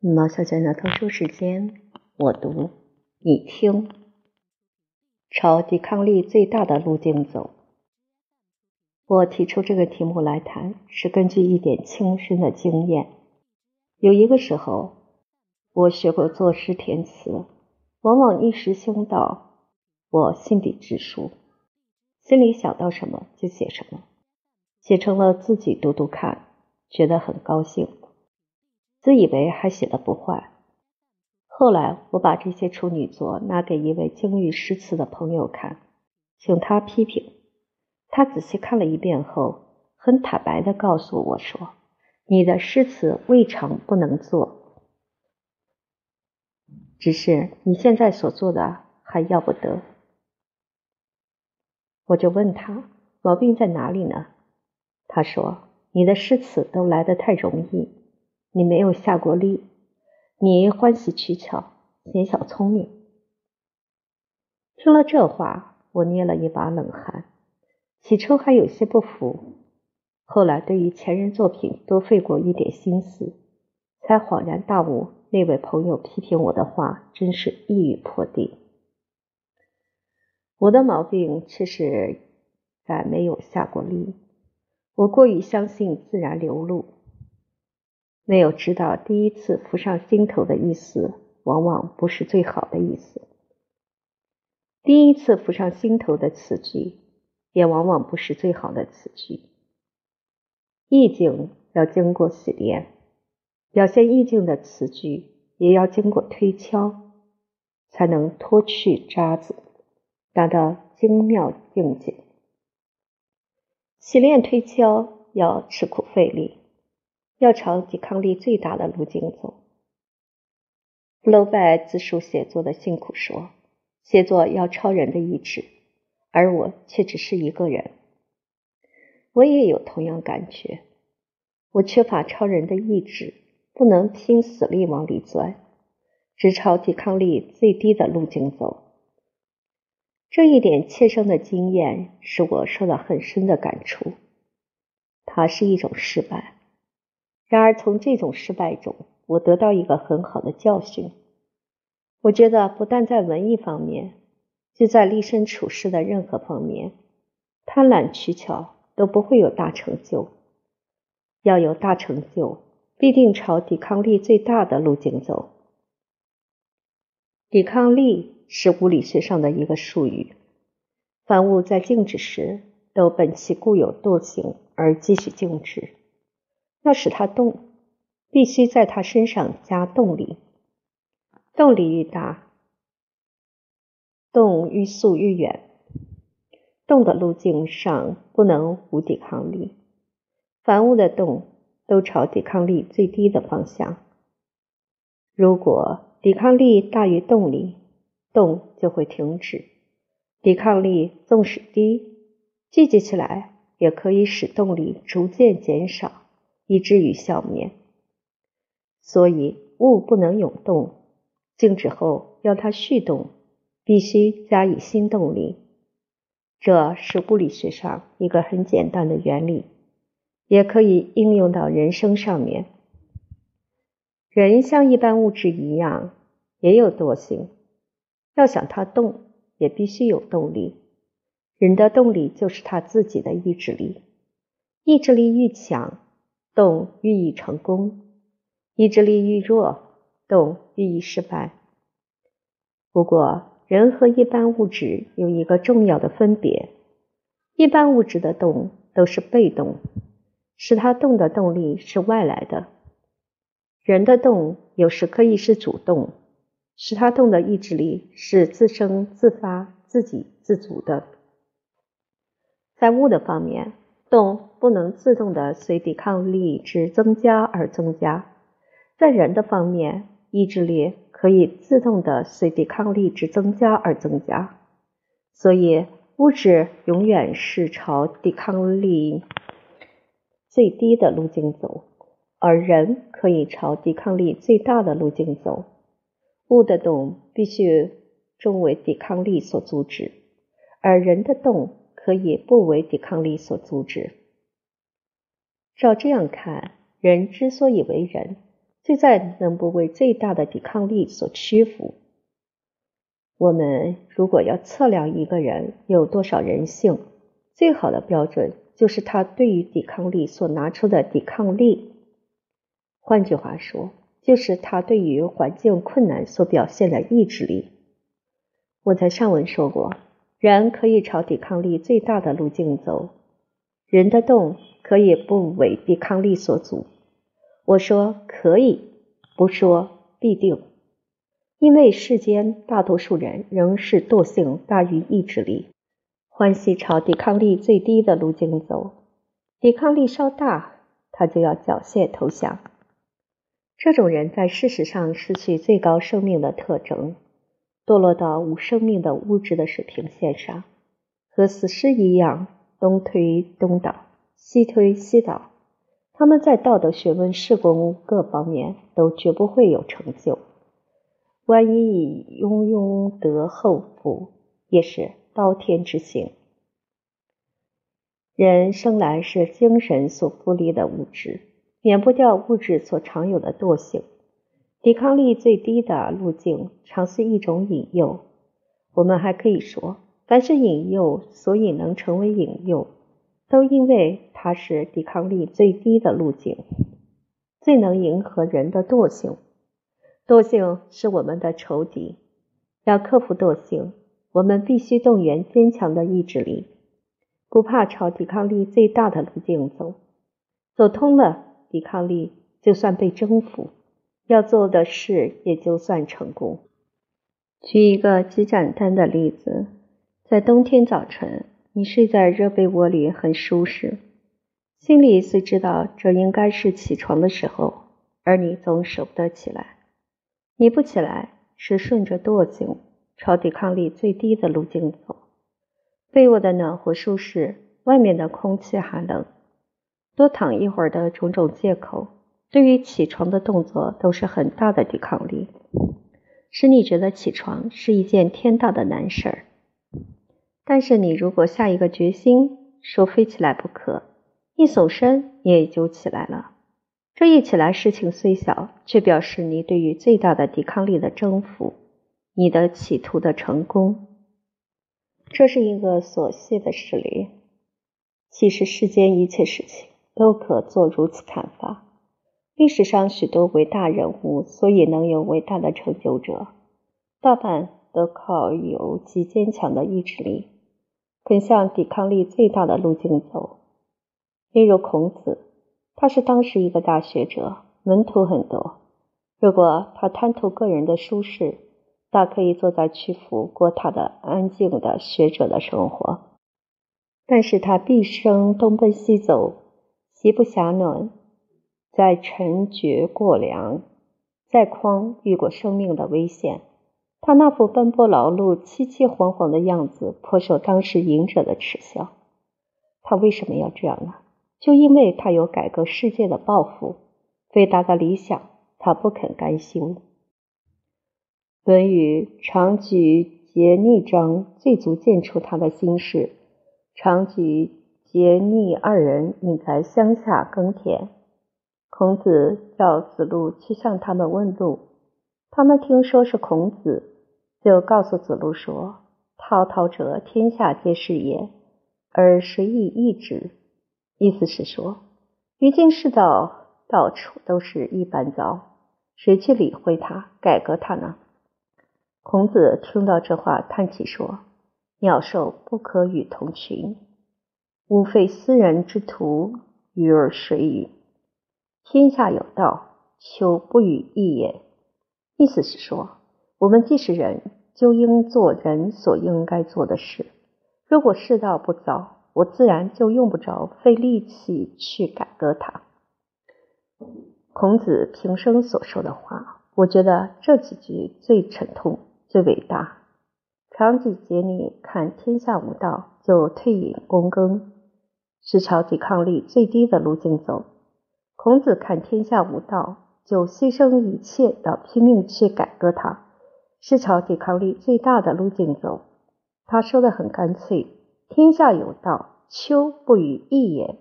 毛小姐的特殊时间，我读，你听。朝抵抗力最大的路径走。我提出这个题目来谈，是根据一点亲身的经验。有一个时候，我学过作诗填词，往往一时兴到，我信笔直书，心里想到什么就写什么，写成了自己读读看，觉得很高兴。自以为还写的不坏，后来我把这些处女作拿给一位精于诗词的朋友看，请他批评。他仔细看了一遍后，很坦白的告诉我说：“你的诗词未尝不能做，只是你现在所做的还要不得。”我就问他毛病在哪里呢？他说：“你的诗词都来得太容易。”你没有下过力，你欢喜取巧，显小聪明。听了这话，我捏了一把冷汗。起初还有些不服，后来对于前人作品多费过一点心思，才恍然大悟。那位朋友批评我的话，真是一语破地。我的毛病却是在没有下过力，我过于相信自然流露。没有知道，第一次浮上心头的意思，往往不是最好的意思；第一次浮上心头的词句，也往往不是最好的词句。意境要经过洗练，表现意境的词句也要经过推敲，才能脱去渣子，达到精妙境界。洗练推敲要吃苦费力。要朝抵抗力最大的路径走。布洛拜自述写作的辛苦说：“写作要超人的意志，而我却只是一个人。”我也有同样感觉，我缺乏超人的意志，不能拼死力往里钻，只朝抵抗力最低的路径走。这一点切身的经验使我受到很深的感触，它是一种失败。然而，从这种失败中，我得到一个很好的教训。我觉得，不但在文艺方面，就在立身处世的任何方面，贪婪取巧都不会有大成就。要有大成就，必定朝抵抗力最大的路径走。抵抗力是物理学上的一个术语。凡物在静止时，都本其固有惰性而继续静止。要使它动，必须在它身上加动力。动力愈大，动愈速愈远。动的路径上不能无抵抗力。凡物的动都朝抵抗力最低的方向。如果抵抗力大于动力，动就会停止。抵抗力纵使低，聚集起来也可以使动力逐渐减少。以至于消灭，所以物不能永动，静止后要它续动，必须加以新动力。这是物理学上一个很简单的原理，也可以应用到人生上面。人像一般物质一样，也有惰性，要想它动，也必须有动力。人的动力就是他自己的意志力，意志力愈强。动寓意成功，意志力愈弱，动寓意失败。不过，人和一般物质有一个重要的分别：一般物质的动都是被动，使它动的动力是外来的；人的动有时可以是主动，使它动的意志力是自生自发、自给自足的。在物的方面。动不能自动的随抵抗力之增加而增加，在人的方面，意志力可以自动的随抵抗力之增加而增加，所以物质永远是朝抵抗力最低的路径走，而人可以朝抵抗力最大的路径走。物的动必须终为抵抗力所阻止，而人的动。可以不为抵抗力所阻止。照这样看，人之所以为人，就在能不为最大的抵抗力所屈服。我们如果要测量一个人有多少人性，最好的标准就是他对于抵抗力所拿出的抵抗力。换句话说，就是他对于环境困难所表现的意志力。我在上文说过，人可以朝抵抗力最大的路径走，人的动可以不为抵抗力所阻。我说可以，不说必定。因为世间大多数人仍是惰性大于意志力，欢喜朝抵抗力最低的路径走。抵抗力稍大，他就要缴械投降。这种人在事实上失去最高生命的特征，堕落到无生命的物质的水平线上，和死尸一样东推东倒，西推西倒。他们在道德学问、事功各方面都绝不会有成就。万一以庸庸得厚福，也是刀天之行。人生来是精神所复利的物质，免不掉物质所常有的惰性。抵抗力最低的路径，常是一种引诱。我们还可以说，凡是引诱，所以能成为引诱，都因为它是抵抗力最低的路径，最能迎合人的惰性。惰性是我们的仇敌，要克服惰性，我们必须动员坚强的意志力，不怕朝抵抗力最大的路径走。走通了，抵抗力就算被征服，要做的事也就算成功。举一个极简单的例子，在冬天早晨，你睡在热被窝里很舒适，心里虽知道这应该是起床的时候，而你总舍不得起来。你不起来，是顺着惰性朝抵抗力最低的路径走。被窝的暖和舒适，外面的空气寒冷，多躺一会儿的种种借口，对于起床的动作都是很大的抵抗力，使你觉得起床是一件天大的难事儿。但是你如果下一个决心，说非起来不可，一耸身也就起来了。这一起来，事情虽小，却表示你对于最大的抵抗力的征服，你的企图的成功。这是一个琐细的事例。其实世间一切事情都可做如此看法。历史上许多伟大人物，所以能有伟大的成就者，大半都靠有极坚强的意志力，肯向抵抗力最大的路径走。例如孔子。他是当时一个大学者，门徒很多。如果他贪图个人的舒适，大可以坐在曲阜过他的安静的学者的生活。但是他毕生东奔西走，席不暇暖，在沉绝过凉，在匡遇过生命的危险。他那副奔波劳碌、凄凄惶惶的样子，颇受当时隐者的耻笑。他为什么要这样呢？就因为他有改革世界的抱负，伟大的理想，他不肯甘心。《论语·长举桀逆章》最足见出他的心事。长举、桀逆二人隐在乡下耕田，孔子叫子路去向他们问路。他们听说是孔子，就告诉子路说：“滔滔者，天下皆是也，而谁以易之？”意思是说，于今世道到处都是一般糟，谁去理会它、改革它呢？孔子听到这话，叹气说：“鸟兽不可与同群，吾非斯人之徒，与尔谁与？天下有道，求不与易也。”意思是说，我们既是人，就应做人所应该做的事。如果世道不糟，我自然就用不着费力气去改革它。孔子平生所说的话，我觉得这几句最沉痛、最伟大。长举桀逆，看天下无道，就退隐躬耕，是朝抵抗力最低的路径走。孔子看天下无道，就牺牲一切，要拼命去改革它，是朝抵抗力最大的路径走。他说的很干脆。天下有道，秋不与易也。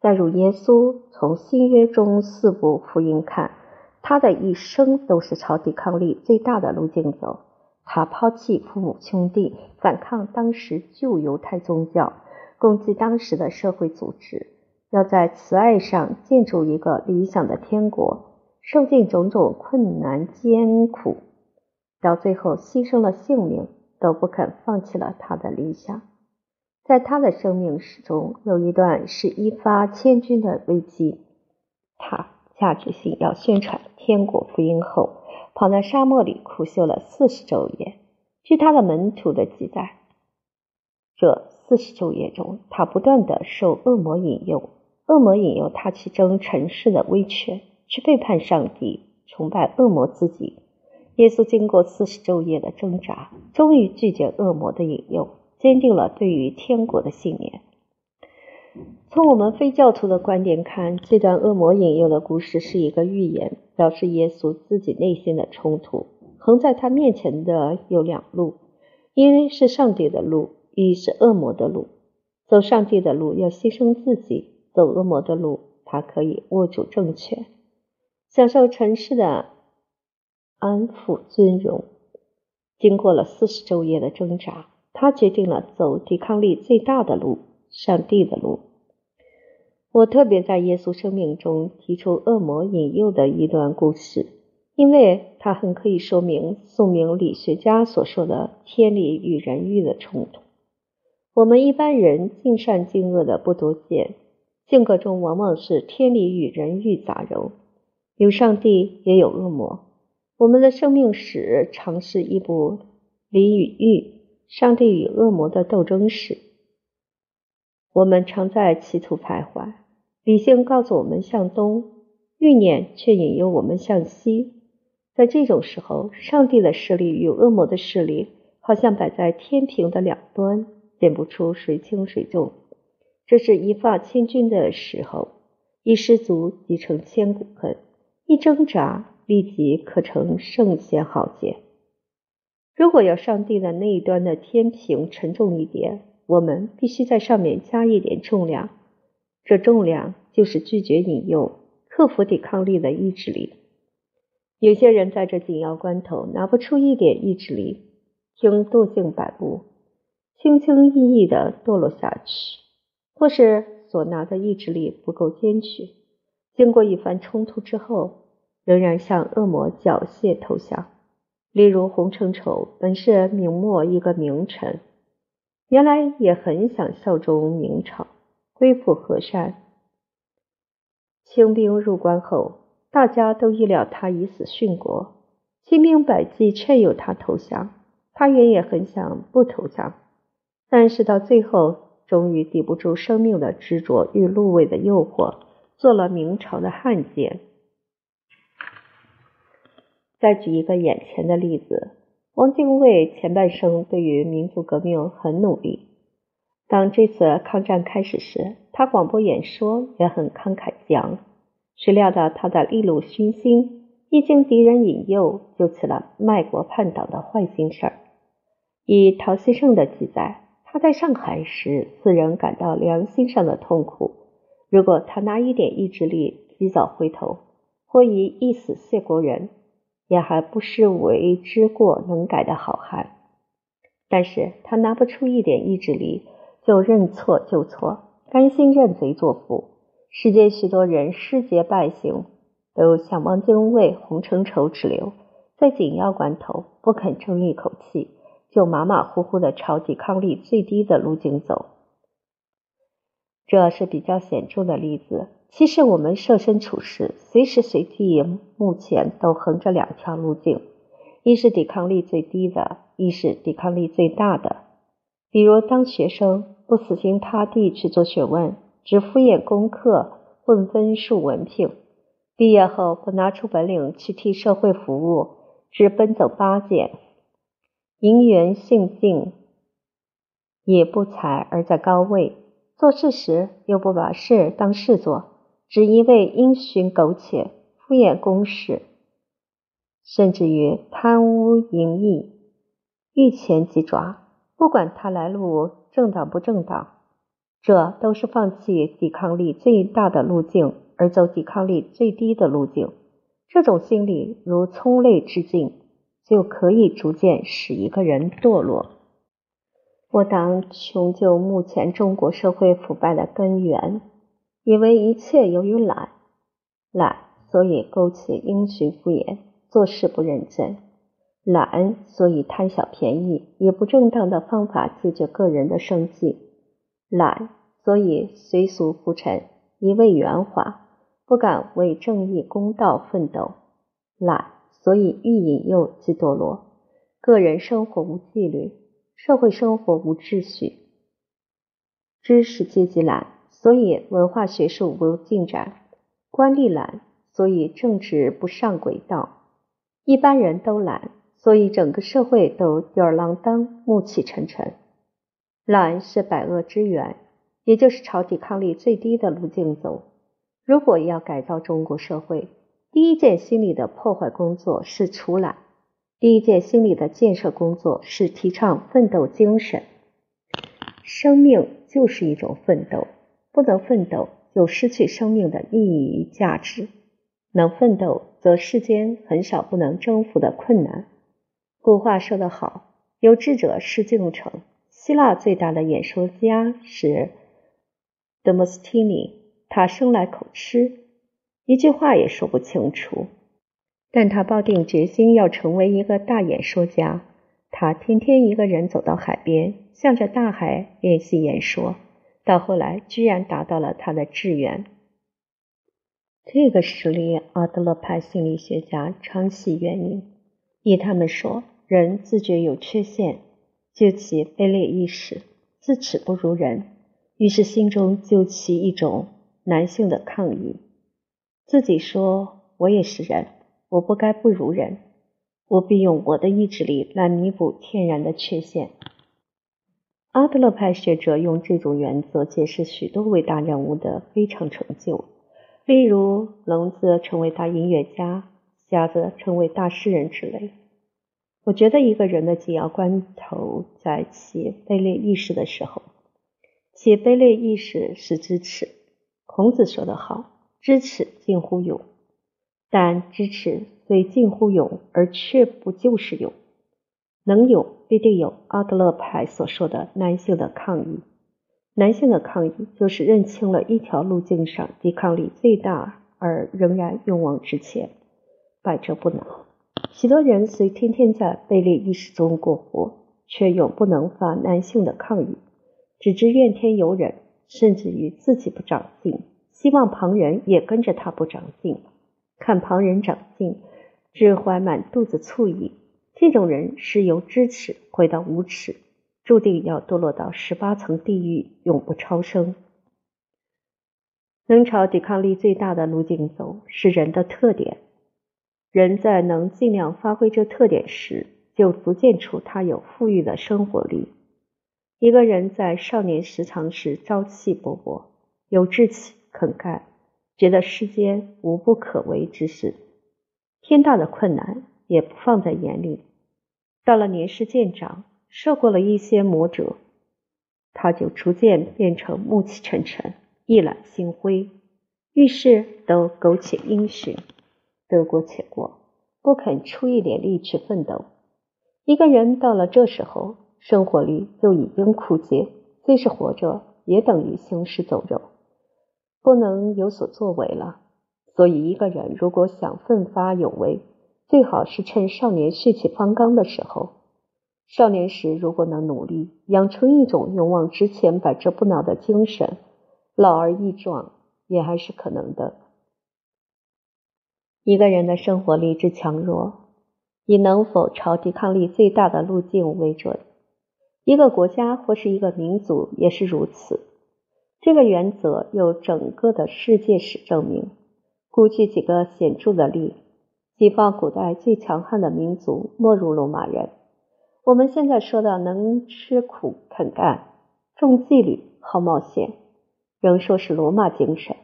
再如耶稣，从新约中四部福音看，他的一生都是朝抵抗力最大的路径走。他抛弃父母兄弟，反抗当时旧犹太宗教，攻击当时的社会组织，要在慈爱上建筑一个理想的天国，受尽种种困难艰苦，到最后牺牲了性命，都不肯放弃了他的理想。在他的生命史中，有一段是一发千钧的危机。他下决心要宣传天国福音后，跑到沙漠里苦修了四十昼夜。据他的门徒的记载，这四十昼夜中，他不断的受恶魔引诱，恶魔引诱他去争尘世的威权，去背叛上帝，崇拜恶魔自己。耶稣经过四十昼夜的挣扎，终于拒绝恶魔的引诱。坚定了对于天国的信念。从我们非教徒的观点看，这段恶魔引诱的故事是一个预言，表示耶稣自己内心的冲突。横在他面前的有两路：一是上帝的路，一是恶魔的路。走上帝的路要牺牲自己，走恶魔的路，他可以握住政权，享受尘世的安抚尊荣。经过了四十昼夜的挣扎。他决定了走抵抗力最大的路，上帝的路。我特别在耶稣生命中提出恶魔引诱的一段故事，因为它很可以说明宋明理学家所说的天理与人欲的冲突。我们一般人尽善尽恶的不多见，性格中往往是天理与人欲杂糅，有上帝也有恶魔。我们的生命史常是一部理与欲。上帝与恶魔的斗争史，我们常在歧途徘徊。理性告诉我们向东，欲念却引诱我们向西。在这种时候，上帝的势力与恶魔的势力好像摆在天平的两端，辨不出谁轻谁重。这是一发千钧的时候，一失足即成千古恨，一挣扎立即可成圣贤豪杰。如果要上帝的那一端的天平沉重一点，我们必须在上面加一点重量。这重量就是拒绝引诱、克服抵抗力的意志力。有些人在这紧要关头拿不出一点意志力，听惰性摆布，轻轻易易地堕落下去；或是所拿的意志力不够坚决，经过一番冲突之后，仍然向恶魔缴械投降。例如，洪承畴本是明末一个名臣，原来也很想效忠明朝，恢复和善。清兵入关后，大家都预料他以死殉国，千兵百计劝诱他投降，他原也很想不投降，但是到最后，终于抵不住生命的执着与禄位的诱惑，做了明朝的汉奸。再举一个眼前的例子，汪精卫前半生对于民族革命很努力。当这次抗战开始时，他广播演说也很慷慨激昂。谁料到他的利禄熏心，一经敌人引诱，就起了卖国叛党的坏心事儿。以陶希圣的记载，他在上海时，自然感到良心上的痛苦。如果他拿一点意志力，及早回头，或以一死谢国人。也还不失为知过能改的好汉，但是他拿不出一点意志力，就认错就错，甘心认贼作父。世间许多人失节败行，都向汪精卫、洪承畴之流，在紧要关头不肯争一口气，就马马虎虎的朝抵抗力最低的路径走。这是比较显著的例子。其实我们设身处世，随时随地，目前都横着两条路径：一是抵抗力最低的，一是抵抗力最大的。比如，当学生不死心塌地去做学问，只敷衍功课、混分数、文凭；毕业后不拿出本领去替社会服务，只奔走八件，银元性静，也不才而在高位，做事时又不把事当事做。只一味因循苟且、敷衍公事，甚至于贪污淫逸、欲钱即抓，不管他来路正当不正当，这都是放弃抵抗力最大的路径，而走抵抗力最低的路径。这种心理如葱类之境，就可以逐渐使一个人堕落。我当穷究目前中国社会腐败的根源，以为一切由于懒，懒所以苟且因循敷衍，做事不认真；懒所以贪小便宜，以不正当的方法解决个人的生计。懒，所以随俗浮沉，一味圆滑，不敢为正义公道奋斗；懒，所以欲引诱即堕落。个人生活无纪律，社会生活无秩序。知识阶级懒，所以文化学术无进展；官吏懒，所以政治不上轨道；一般人都懒，所以整个社会都吊儿郎当、暮气沉沉。懒是百恶之源，也就是朝抵抗力最低的路径走。如果要改造中国社会，第一件心理的破坏工作是除懒；第一件心理的建设工作是提倡奋斗精神。生命就是一种奋斗，不能奋斗就失去生命的意义与价值；能奋斗，则世间很少不能征服的困难。古话说得好：“有志者事竟成。”希腊最大的演说家是德莫斯提尼，他生来口吃，一句话也说不清楚。但他抱定决心要成为一个大演说家。他天天一个人走到海边，向着大海练习演说，到后来居然达到了他的志愿。这个实例，阿德勒派心理学家常系援引，依他们说，人自觉有缺陷。就其卑劣意识，自耻不如人，于是心中就起一种男性的抗议，自己说：“我也是人，我不该不如人，我必用我的意志力来弥补天然的缺陷。”阿德勒派学者用这种原则解释许多伟大人物的非常成就，例如聋子成为大音乐家，瞎子成为大诗人之类。我觉得一个人的紧要关头在其卑劣意识的时候，其卑劣意识是支持。孔子说得好：“知耻近乎勇。”但知耻虽近乎勇，而却不就是勇。能勇，必定有阿德勒派所说的男性的抗议。男性的抗议就是认清了一条路径上抵抗力最大而仍然勇往直前，百折不挠。许多人虽天天在卑劣意识中过活，却永不能发男性的抗议，只知怨天尤人，甚至于自己不长进，希望旁人也跟着他不长进。看旁人长进，只怀满肚子醋意。这种人是由知耻回到无耻，注定要堕落到十八层地狱，永不超生。能朝抵抗力最大的路径走，是人的特点。人在能尽量发挥这特点时，就足见出他有富裕的生活力。一个人在少年时常是朝气勃勃、有志气、肯干，觉得世间无不可为之事，天大的困难也不放在眼里。到了年事渐长，受过了一些磨折，他就逐渐变成暮气沉沉、一览星辉，遇事都苟且因循。得过且过，不肯出一点力去奋斗。一个人到了这时候，生活力就已经枯竭，虽是活着，也等于行尸走肉，不能有所作为了。所以，一个人如果想奋发有为，最好是趁少年血气方刚的时候。少年时如果能努力，养成一种勇往直前、百折不挠的精神，老而益壮也还是可能的。一个人的生活力之强弱，以能否朝抵抗力最大的路径为准。一个国家或是一个民族也是如此。这个原则由整个的世界史证明。估计几个显著的例：西方古代最强悍的民族，莫如罗马人。我们现在说的能吃苦、肯干、重纪律、好冒险，仍说是罗马精神。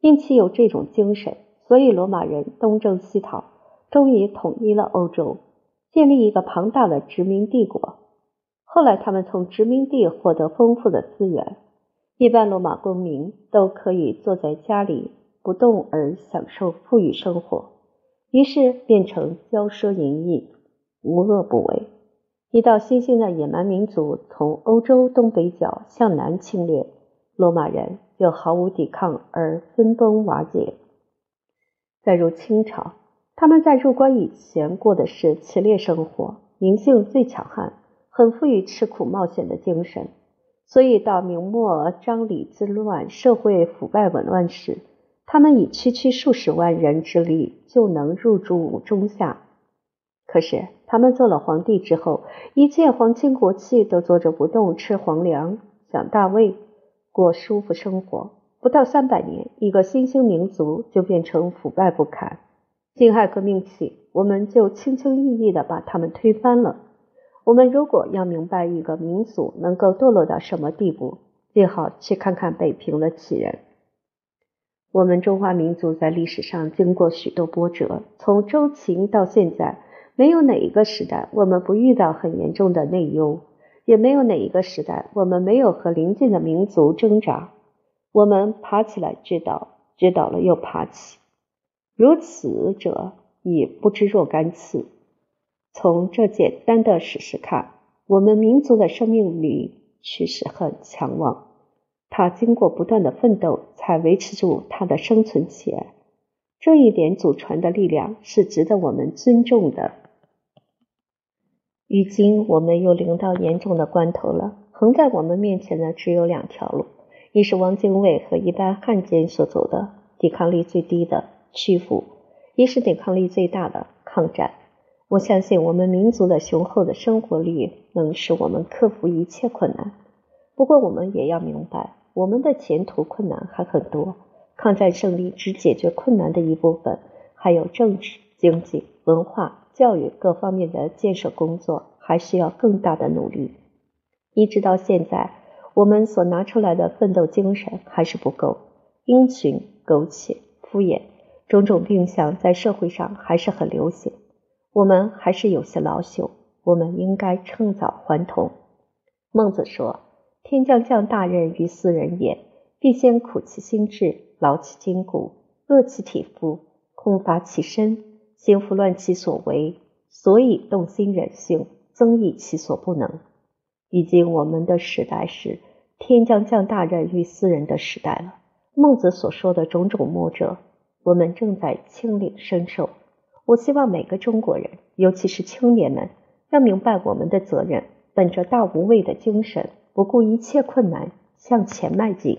因其有这种精神。所以，罗马人东征西讨，终于统一了欧洲，建立一个庞大的殖民帝国。后来，他们从殖民地获得丰富的资源，一般罗马公民都可以坐在家里不动而享受富裕生活，于是变成骄奢淫逸，无恶不为。一到新兴的野蛮民族从欧洲东北角向南侵略，罗马人就毫无抵抗而分崩瓦解。再如清朝，他们在入关以前过的是骑猎生活，民性最强悍，很富于吃苦冒险的精神。所以到明末张李之乱，社会腐败紊乱时，他们以区区数十万人之力就能入驻中下。可是他们做了皇帝之后，一切皇亲国戚都坐着不动，吃皇粮，享大位，过舒服生活。不到三百年，一个新兴民族就变成腐败不堪。辛亥革命起，我们就轻轻易易的把他们推翻了。我们如果要明白一个民族能够堕落到什么地步，最好去看看北平的起人。我们中华民族在历史上经过许多波折，从周秦到现在，没有哪一个时代我们不遇到很严重的内忧，也没有哪一个时代我们没有和邻近的民族挣扎。我们爬起来知道，知道了又爬起，如此者已不知若干次。从这简单的史实看，我们民族的生命力确实很强旺。它经过不断的奋斗，才维持住它的生存起来。这一点祖传的力量是值得我们尊重的。如今我们又临到严重的关头了，横在我们面前的只有两条路：一是汪精卫和一般汉奸所走的抵抗力最低的屈服；一是抵抗力最大的抗战。我相信我们民族的雄厚的生活力能使我们克服一切困难。不过，我们也要明白，我们的前途困难还很多。抗战胜利只解决困难的一部分，还有政治、经济、文化、教育各方面的建设工作还需要更大的努力。一直到现在，我们所拿出来的奋斗精神还是不够，因循苟且、敷衍，种种病象在社会上还是很流行。我们还是有些老朽，我们应该趁早还童。孟子说：“天将降大任于斯人也，必先苦其心志，劳其筋骨，饿其体肤，空乏其身，先拂乱其所为，所以动心忍性，增益其所不能。”已经我们的时代是天将降大任于斯人的时代了。孟子所说的种种魔者，我们正在亲临身受。我希望每个中国人，尤其是青年们，要明白我们的责任，本着大无畏的精神，不顾一切困难向前迈进。